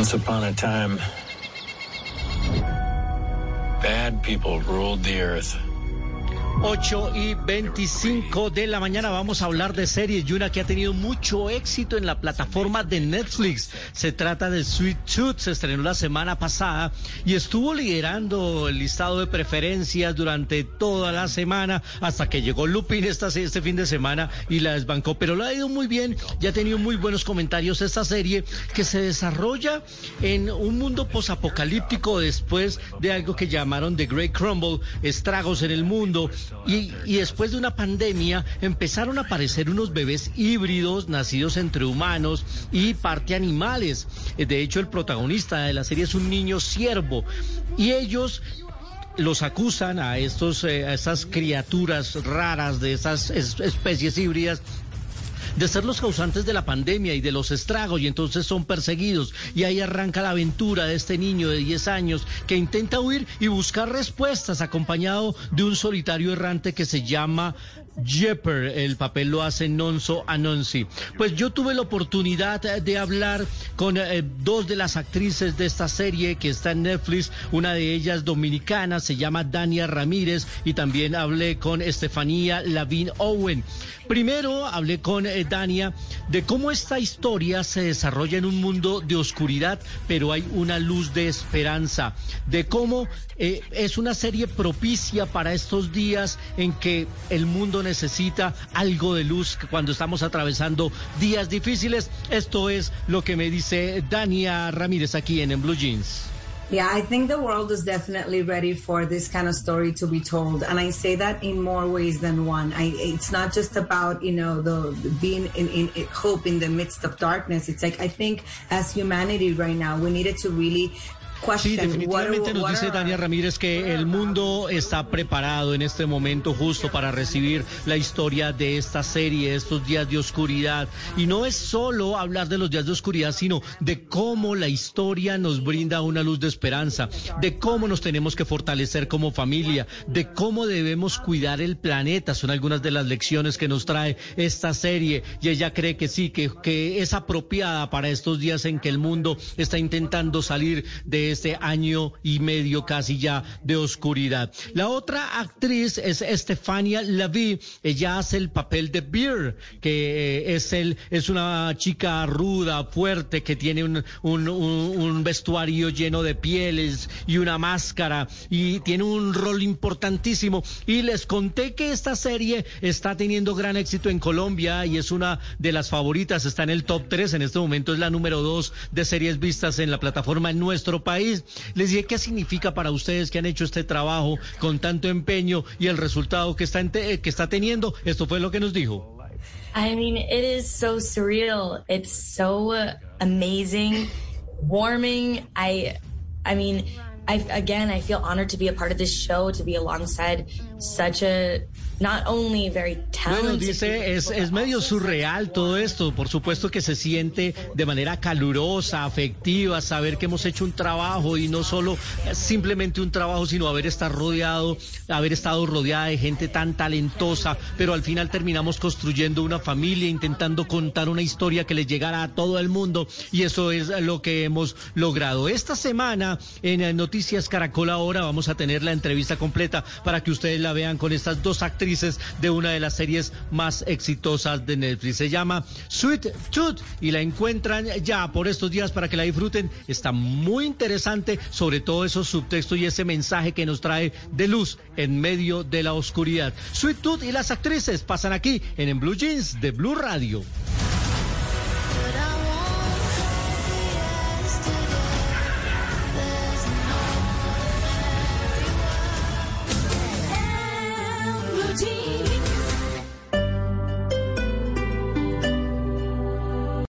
Once upon a time, bad people ruled the earth. 8 y 25 de la mañana vamos a hablar de series y una que ha tenido mucho éxito en la plataforma de Netflix. Se trata de Sweet Tooth, se estrenó la semana pasada y estuvo liderando el listado de preferencias durante toda la semana hasta que llegó Lupin esta, este fin de semana y la desbancó. Pero lo ha ido muy bien, ya ha tenido muy buenos comentarios esta serie que se desarrolla en un mundo posapocalíptico después de algo que llamaron The Great Crumble, estragos en el mundo y, después de una pandemia empezaron a aparecer unos bebés híbridos nacidos entre humanos y parte animales. De hecho, el protagonista de la serie es un niño ciervo y ellos los acusan a estos eh, a estas criaturas raras de esas especies híbridas de ser los causantes de la pandemia y de los estragos y entonces son perseguidos. Y ahí arranca la aventura de este niño de 10 años que intenta huir y buscar respuestas acompañado de un solitario errante que se llama Jepper. El papel lo hace Nonso Anonsi. Pues yo tuve la oportunidad de hablar con eh, dos de las actrices de esta serie que está en Netflix. Una de ellas dominicana, se llama Dania Ramírez y también hablé con Estefanía Lavin Owen. Primero hablé con eh, Dania de cómo esta historia se desarrolla en un mundo de oscuridad, pero hay una luz de esperanza, de cómo eh, es una serie propicia para estos días en que el mundo necesita algo de luz cuando estamos atravesando días difíciles. Esto es lo que me dice Dania Ramírez aquí en, en Blue Jeans. Yeah, I think the world is definitely ready for this kind of story to be told, and I say that in more ways than one. I, it's not just about you know the, being in, in, in hope in the midst of darkness. It's like I think as humanity right now, we needed to really Sí, definitivamente nos dice Dania Ramírez que el mundo está preparado en este momento justo para recibir la historia de esta serie, estos días de oscuridad. Y no es solo hablar de los días de oscuridad, sino de cómo la historia nos brinda una luz de esperanza, de cómo nos tenemos que fortalecer como familia, de cómo debemos cuidar el planeta. Son algunas de las lecciones que nos trae esta serie. Y ella cree que sí, que, que es apropiada para estos días en que el mundo está intentando salir de este año y medio casi ya de oscuridad. La otra actriz es Estefania Laví. Ella hace el papel de Beer, que eh, es, el, es una chica ruda, fuerte, que tiene un, un vestuario lleno de pieles y una máscara y tiene un rol importantísimo. Y les conté que esta serie está teniendo gran éxito en Colombia y es una de las favoritas, está en el top 3, en este momento es la número 2 de series vistas en la plataforma en nuestro país. Les dije qué significa para ustedes que han hecho este trabajo con tanto empeño y el resultado que está, que está teniendo. Esto fue lo que nos dijo. I mean, it is so surreal. It's so amazing, warming. I, I mean, I again, I feel honored to be a part of this show, to be alongside such a bueno, dice, es, es medio surreal todo esto. Por supuesto que se siente de manera calurosa, afectiva, saber que hemos hecho un trabajo y no solo simplemente un trabajo, sino haber estado rodeado, haber estado rodeada de gente tan talentosa, pero al final terminamos construyendo una familia, intentando contar una historia que le llegara a todo el mundo y eso es lo que hemos logrado. Esta semana en Caracol ahora vamos a tener la entrevista completa para que ustedes la vean con estas dos actrices de una de las series más exitosas de Netflix. Se llama Sweet Tooth y la encuentran ya por estos días para que la disfruten. Está muy interesante, sobre todo esos subtextos y ese mensaje que nos trae de luz en medio de la oscuridad. Sweet Tooth y las actrices pasan aquí en Blue Jeans de Blue Radio.